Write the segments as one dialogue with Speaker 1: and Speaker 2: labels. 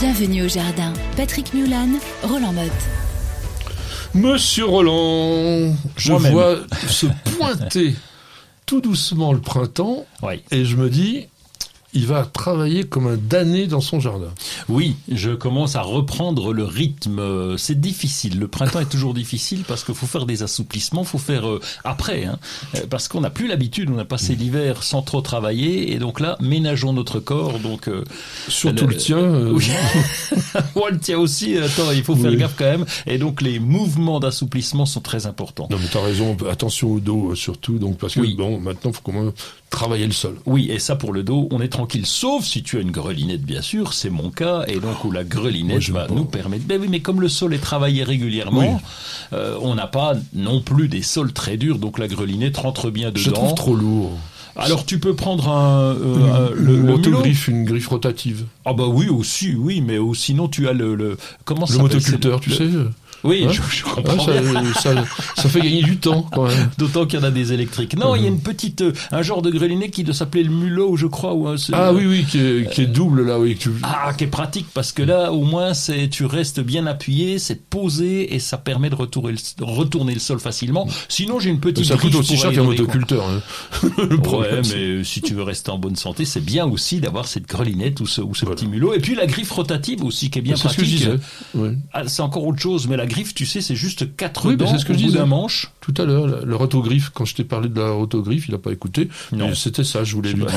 Speaker 1: Bienvenue au jardin. Patrick Mulan, Roland Motte.
Speaker 2: Monsieur Roland, je vois se pointer tout doucement le printemps
Speaker 3: Oui.
Speaker 2: et je me dis, il va travailler comme un damné dans son jardin.
Speaker 3: Oui, je commence à reprendre le rythme. C'est difficile. Le printemps est toujours difficile parce qu'il faut faire des assouplissements, faut faire euh, après, hein, Euh, parce qu'on n'a plus l'habitude. On a passé l'hiver sans trop travailler, et donc là, ménageons notre corps. Donc, euh,
Speaker 2: Surtout
Speaker 3: Le-
Speaker 2: le, tien. euh,
Speaker 3: oui. Moi, le tien aussi. Attends, il faut faire
Speaker 2: Oui.
Speaker 3: gaffe quand même. Et donc, les mouvements d'assouplissement sont très importants.
Speaker 2: Non mais t'as raison, attention au dos surtout, donc parce que
Speaker 3: Oui.
Speaker 2: bon, maintenant faut quand même travailler le sol.
Speaker 3: Oui, et ça pour le dos, on est tranquille, sauf si tu as une grelinette, bien sûr, c'est mon cas, et donc où la grelinette va nous permettre. Ben oui, mais comme le sol est travaillé régulièrement,
Speaker 2: Oui.
Speaker 3: euh, on n'a pas non plus des sols très durs, donc la grelinette rentre bien
Speaker 2: Je
Speaker 3: dedans.
Speaker 2: trouve trop lourd.
Speaker 3: Alors tu peux prendre un, euh, un- le,
Speaker 2: autogriffe, une griffe rotative.
Speaker 3: Ah bah oui aussi, oui, mais ou sinon tu as le, le comment ça
Speaker 2: Le
Speaker 3: s'appelle,
Speaker 2: motoculteur, tu sais.
Speaker 3: Oui,
Speaker 2: Hein
Speaker 3: je, je comprends
Speaker 2: ça,
Speaker 3: bien.
Speaker 2: ça, ça fait gagner du temps quand même.
Speaker 3: D'autant qu'il y en a des électriques. Non, il y a une petite, euh, un genre de grelinette qui doit s'appeler le mulot, je crois. Ou
Speaker 2: Ah oui, oui, qui est, qui est double là, oui. tu-
Speaker 3: Ah, qui est pratique parce que là, au moins, c'est tu restes bien appuyé, c'est posé et ça permet de retourner le, retourner le sol facilement. Sinon, j'ai une petite.
Speaker 2: ça coûte aussi cher qu'un motoculteur. hein. Le
Speaker 3: Ouais,
Speaker 2: problème, c'est-
Speaker 3: mais si tu veux rester en bonne santé, c'est bien aussi d'avoir cette grelinette ou ce, ou ce
Speaker 2: Voilà.
Speaker 3: petit mulot. Et puis la griffe rotative aussi, qui est bien
Speaker 2: c'est ce que je
Speaker 3: pratique.
Speaker 2: disais. Ouais.
Speaker 3: Ah, c'est encore autre chose, mais la griffe, tu sais, c'est juste quatre
Speaker 2: Oui,
Speaker 3: dents
Speaker 2: c'est ce que
Speaker 3: au
Speaker 2: je
Speaker 3: bout d'un manche.
Speaker 2: Tout à l'heure, le- rotogriffe, quand je t'ai parlé de la rotogriffe, il n'a pas écouté.
Speaker 3: Non.
Speaker 2: C'était ça, je voulais
Speaker 3: Je
Speaker 2: lui dire.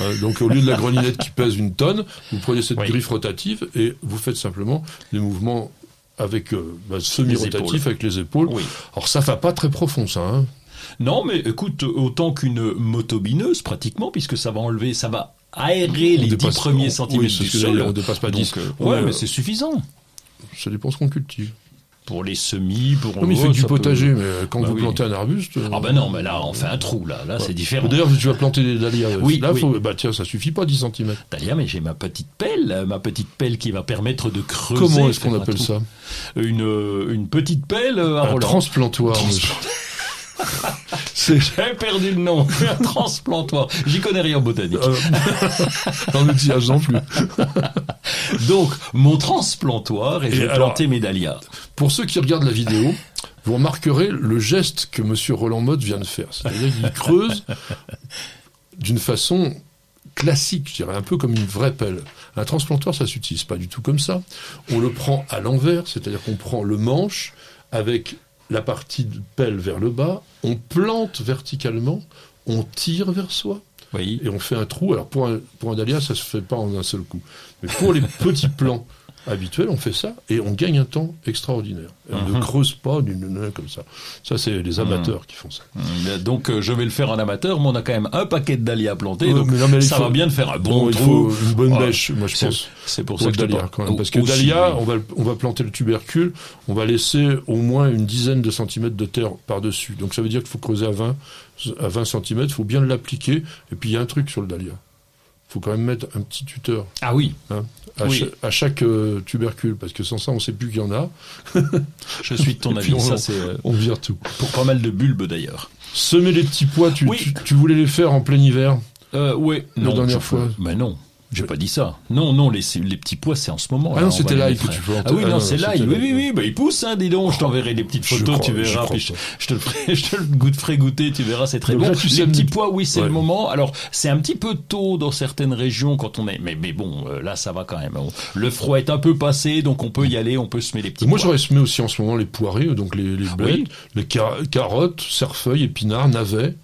Speaker 2: Ouais, donc au lieu de la grelinette qui pèse une tonne, vous prenez cette
Speaker 3: Oui.
Speaker 2: griffe rotative et vous faites simplement des mouvements avec euh, bah, semi-rotatif avec les épaules.
Speaker 3: Oui.
Speaker 2: Alors ça va pas très profond, ça. Hein.
Speaker 3: Non, mais écoute, autant qu'une motobineuse, pratiquement, puisque ça va enlever, ça va aérer
Speaker 2: On
Speaker 3: les dix
Speaker 2: dépasse-
Speaker 3: premiers
Speaker 2: oui,
Speaker 3: centimètres
Speaker 2: c'est
Speaker 3: du sol.
Speaker 2: on dépasse pas
Speaker 3: Donc,
Speaker 2: 10.
Speaker 3: euh,
Speaker 2: On
Speaker 3: ouais, mais c'est suffisant.
Speaker 2: Ça dépend ce qu'on cultive.
Speaker 3: Pour les semis, pour...
Speaker 2: Non, mais du
Speaker 3: peut-
Speaker 2: potager, mais quand
Speaker 3: Bah
Speaker 2: vous
Speaker 3: oui.
Speaker 2: plantez un arbuste... euh,
Speaker 3: Ah ben non, mais là, on fait un trou, là. Là, c'est différent.
Speaker 2: D'ailleurs, tu vas planter des dahlias. euh,
Speaker 3: Oui,
Speaker 2: là,
Speaker 3: oui.
Speaker 2: faut- bah tiens, ça suffit pas 10 cm.
Speaker 3: D'ailleurs, mais j'ai ma petite pelle, euh, ma petite pelle qui va permettre de creuser.
Speaker 2: Comment est-ce qu'on appelle ça
Speaker 3: Une, une petite pelle à
Speaker 2: Un transplantoir.
Speaker 3: J'ai perdu le nom. un transplantoir. J'y connais rien en botanique.
Speaker 2: euh, en outillage non plus.
Speaker 3: Donc, mon transplantoir, et,
Speaker 2: alors-
Speaker 3: planter mes dahlias.
Speaker 2: Pour ceux qui regardent la vidéo, vous remarquerez le geste que Monsieur Roland Mode vient de faire. C'est-à-dire qu'il creuse d'une façon classique, je dirais, un peu comme une vraie pelle. Un transplantoir, ça s'utilise pas du tout comme ça. On le prend à l'envers, c'est-à-dire qu'on prend le manche avec la partie de pelle vers le bas, on plante verticalement, on tire vers soi
Speaker 3: Oui.
Speaker 2: et on fait un trou. Alors pour un, pour un dahlia, ça se fait pas en un seul coup. Mais pour les petits plants habituels, on fait ça et on gagne un temps extraordinaire. Et on ne
Speaker 3: Mhm.
Speaker 2: creuse pas d'une d'une- comme ça. Ça, c'est les amateurs qui font ça.
Speaker 3: Euh, Donc, euh, je vais le faire en amateur, mais on a quand même un paquet de dahlias à planter.
Speaker 2: Ouais,
Speaker 3: donc,
Speaker 2: mais non, mais il
Speaker 3: ça
Speaker 2: faut-
Speaker 3: va bien de faire un bon,
Speaker 2: Bon, il
Speaker 3: trou.
Speaker 2: faut une bonne
Speaker 3: Ouais.
Speaker 2: bêche, moi je
Speaker 3: C'est-
Speaker 2: pense.
Speaker 3: C'est pour, ça que
Speaker 2: dahlia, quand même. Parce que
Speaker 3: Aussi,
Speaker 2: dahlia, on va, on va planter le tubercule, on va laisser au moins une dizaine de centimètres de terre par-dessus. Donc ça veut dire qu'il faut creuser à 20, à 20 centimètres, il faut bien l'appliquer. Et puis il y a un truc sur le dahlia. Il faut quand même mettre un petit tuteur
Speaker 3: Ah oui,
Speaker 2: hein, à,
Speaker 3: Oui.
Speaker 2: cha- à chaque euh, tubercule, parce que sans ça, on ne sait plus qu'il y en a.
Speaker 3: je suis de ton avis.
Speaker 2: on-
Speaker 3: Ça, c'est euh,
Speaker 2: On vire tout.
Speaker 3: pour pas mal de bulbes d'ailleurs.
Speaker 2: Semer les petits pois, tu,
Speaker 3: Oui.
Speaker 2: tu, tu voulais les faire en plein hiver?
Speaker 3: Euh, oui.
Speaker 2: La dernière fois.
Speaker 3: Mais non. J'ai pas dit ça. Non, non, les, les petits pois, c'est en ce moment.
Speaker 2: Ah non,
Speaker 3: on
Speaker 2: c'était live que tu.
Speaker 3: Ah oui,
Speaker 2: Ah
Speaker 3: non,
Speaker 2: non,
Speaker 3: c'est live. Oui, oui, oui, bah, il pousse, hein, dis donc. Je t'enverrai des petites photos, tu
Speaker 2: je
Speaker 3: verras. je, te le ferai, je te le goût- ferai goûter, tu verras, c'est très bon. les petits pois, oui, c'est le moment. Alors, c'est un petit peu tôt dans certaines régions quand on est, mais, mais bon, euh, là, ça va quand même. Le froid est un peu passé, donc on peut y aller, on peut semer les petits
Speaker 2: Moi, j'aurais semé aussi en ce moment les poirées, donc les, les blettes,
Speaker 3: Oui.
Speaker 2: les car- carottes, cerfeuilles, épinards, navets.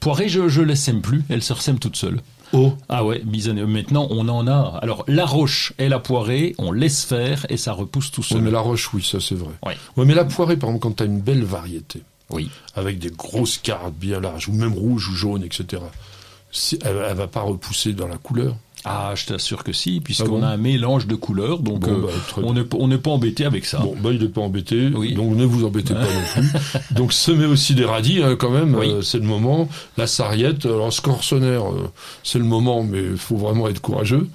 Speaker 3: Poirée, je, je les sème plus. Elles se ressèment toutes seules.
Speaker 2: Oh,
Speaker 3: Ah ouais, mise en- maintenant on en a. Alors la roche et la poirée, on laisse faire et ça repousse tout seul.
Speaker 2: mais la roche, oui, ça c'est vrai.
Speaker 3: Ouais,
Speaker 2: mais la poirée, par exemple, quand tu as une belle variété,
Speaker 3: Oui.
Speaker 2: avec des grosses carottes bien larges, ou même rouges ou jaunes, etc., si- elle, elle va pas repousser dans la couleur.
Speaker 3: Ah, je t'assure que si, puisqu'on
Speaker 2: Ah bon
Speaker 3: a un mélange de couleurs, donc
Speaker 2: Bon,
Speaker 3: euh,
Speaker 2: bah,
Speaker 3: on n'est on n'est pas embêté avec ça.
Speaker 2: Bon, bah, il n'est pas embêté,
Speaker 3: Oui.
Speaker 2: donc ne vous embêtez pas non plus. Donc, semez aussi des radis, hein, quand même,
Speaker 3: Oui.
Speaker 2: euh, c'est le moment. La sarriette, alors, scorsonnaire, euh, c'est le moment, mais il faut vraiment être courageux.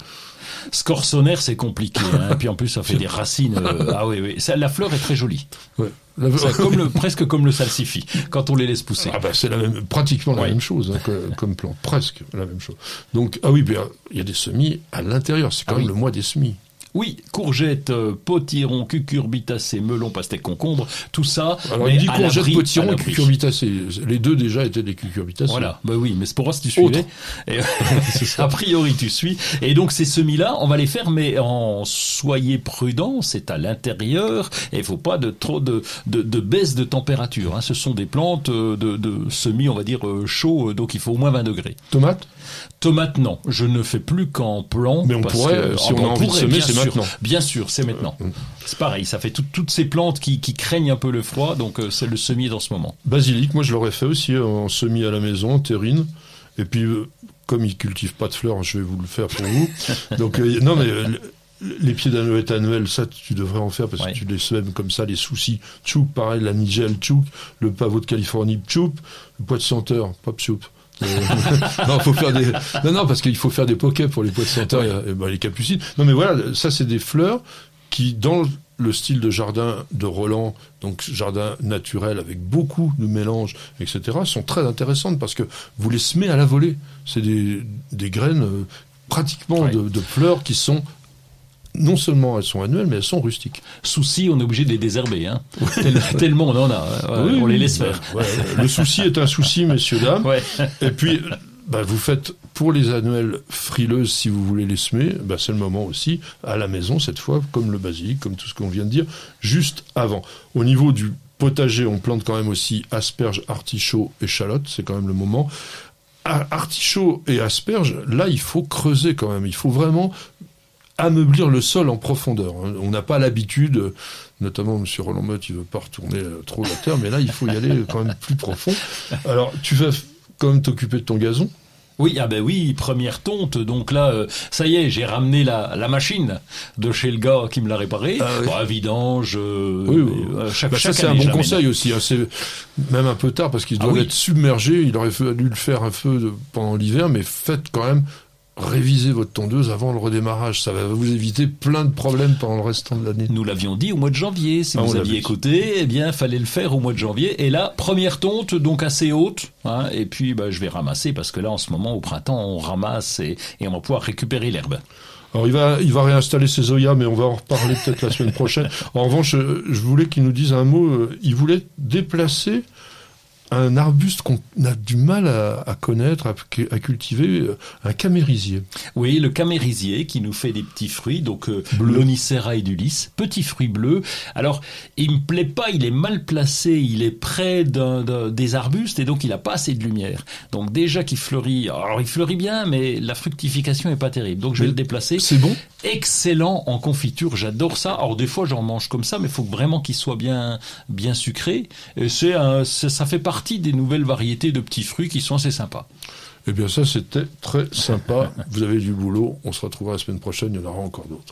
Speaker 3: Scorsonnaire, c'est compliqué. Hein, et puis en plus, ça fait des racines. euh, ah oui, oui. Ça, la fleur est très jolie.
Speaker 2: Ouais. La-
Speaker 3: comme le, presque comme le salsifis, quand on les laisse pousser.
Speaker 2: Ah bah c'est la même, pratiquement la
Speaker 3: Oui.
Speaker 2: même chose hein, que- comme plan, presque la même chose. Donc ah oui, ben, il y a des semis à l'intérieur. C'est quand
Speaker 3: Ah
Speaker 2: même
Speaker 3: oui.
Speaker 2: le mois des semis.
Speaker 3: Oui, courgettes, euh, potiron, cucurbitacées, melon, pastèque, concombre, tout ça.
Speaker 2: Alors
Speaker 3: mais
Speaker 2: il dit
Speaker 3: à
Speaker 2: courgette,
Speaker 3: l'abri- à
Speaker 2: potiron,
Speaker 3: l'abri.
Speaker 2: cucurbitacées. Les deux déjà étaient des cucurbitacées.
Speaker 3: Voilà, bah oui, mais c'est pour voir si tu suivais. Et, a priori, tu suis. Et donc ces semis-là, on va les faire, mais en soyez prudents, c'est à l'intérieur, et il faut pas de trop de, de, de baisse de température. Hein. Ce sont des plantes euh, de, de semis, on va dire euh, chauds, donc il faut au moins 20 degrés.
Speaker 2: Tomates
Speaker 3: Tomates, non, je ne fais plus qu'en plan.
Speaker 2: Mais on pourrait,
Speaker 3: que-
Speaker 2: si
Speaker 3: Ah,
Speaker 2: on a
Speaker 3: bah,
Speaker 2: envie de semer, c'est
Speaker 3: sûr. Bien sûr, c'est maintenant.
Speaker 2: Euh,
Speaker 3: C'est pareil, ça fait tout- toutes ces plantes qui, qui craignent un peu le froid, donc euh, c'est le semis dans ce moment.
Speaker 2: Basilic, moi je l'aurais fait aussi en semis à la maison, en terrine. Et puis, euh, comme ils cultivent pas de fleurs, je vais vous le faire pour vous. Donc, euh, non, mais euh, les pieds d'anoët annuels, ça, tu devrais en faire parce
Speaker 3: Ouais.
Speaker 2: que tu les sèmes comme ça, les soucis. Tchouk, pareil, la nigel, tchouk, le pavot de Californie, tchoup, le pois de senteur, pas pchoup. Euh, non, faut faire des. Non, non, parce qu'il faut faire des poquets pour les pois de senteur, et, et ben, les capucines. Non, mais voilà, ça, c'est des fleurs qui, dans le style de jardin de Roland, donc jardin naturel avec beaucoup de mélanges, etc., sont très intéressantes parce que vous les semez à la volée. C'est des, des graines euh, pratiquement de fleurs qui sont non seulement elles sont annuelles, mais elles sont rustiques.
Speaker 3: Souci, on est obligé de les désherber, hein. Tel- tellement on en a, hein. Ouais,
Speaker 2: Oui,
Speaker 3: on les laisse
Speaker 2: bah,
Speaker 3: faire.
Speaker 2: ouais, le souci est un souci, messieurs dames.
Speaker 3: Ouais.
Speaker 2: Et puis, bah, vous faites pour les annuelles frileuses, si vous voulez les semer, bah, c'est le moment aussi, à la maison cette fois, comme le basilic, comme tout ce qu'on vient de dire, juste avant. Au niveau du potager, on plante quand même aussi asperges, artichauts, échalotes, c'est quand même le moment. A- Artichauts et asperges, là, il faut creuser quand même. Il faut vraiment ameublir le sol en profondeur. hein. On n'a pas l'habitude, notamment M. Roland Motte, il veut pas retourner euh, trop la terre, mais là, il faut y aller quand même plus profond. Alors, tu vas quand même t'occuper de ton gazon?
Speaker 3: Oui, ah ben oui, première tonte. Donc là, euh, ça y est, j'ai ramené la, la machine de chez le gars qui me l'a réparé.
Speaker 2: Ah oui.
Speaker 3: Vidange. euh,
Speaker 2: Oui, oui.
Speaker 3: euh, chaque,
Speaker 2: Bah, ça, c'est un bon conseil aussi. hein. C'est même un peu tard parce qu'ils
Speaker 3: Ah
Speaker 2: doivent
Speaker 3: oui.
Speaker 2: être submergés. Il aurait fallu le faire un peu de- pendant l'hiver, mais faites quand même réviser votre tondeuse avant le redémarrage. Ça va vous éviter plein de problèmes pendant le restant de l'année.
Speaker 3: Nous l'avions dit au mois de janvier. Si
Speaker 2: Ah, on
Speaker 3: vous
Speaker 2: l'avait
Speaker 3: aviez écouté, eh bien, fallait le faire au mois de janvier. Et là, première tonte, donc assez haute. hein, et puis, bah, je vais ramasser parce que là, en ce moment, au printemps, on ramasse et, et on va pouvoir récupérer l'herbe.
Speaker 2: Alors il va, il va réinstaller ses Zoya, mais on va en reparler peut-être la semaine prochaine. En revanche, euh, je voulais qu'il nous dise un mot. euh, Il voulait déplacer un arbuste qu'on a du mal à, à connaître, à, à cultiver, euh, un camérisier.
Speaker 3: Oui, le camérisier qui nous fait des petits fruits, donc euh, l'Onicera edulis, petits fruits bleus. Alors, il me plaît pas, il est mal placé, il est près d'un, d'un- des arbustes et donc il a pas assez de lumière. Donc déjà qu'il fleurit, alors il fleurit bien, mais la fructification est pas terrible. Donc je vais
Speaker 2: Mais
Speaker 3: le déplacer.
Speaker 2: C'est bon
Speaker 3: Excellent en confiture, j'adore ça. Alors des fois j'en mange comme ça, mais il faut vraiment qu'il soit bien bien sucré. Et c'est un- c'est- ça fait partie des nouvelles variétés de petits fruits qui sont assez sympas.
Speaker 2: Eh bien ça, c'était très sympa. Vous avez du boulot. On se retrouvera la semaine prochaine. Il y en aura encore d'autres.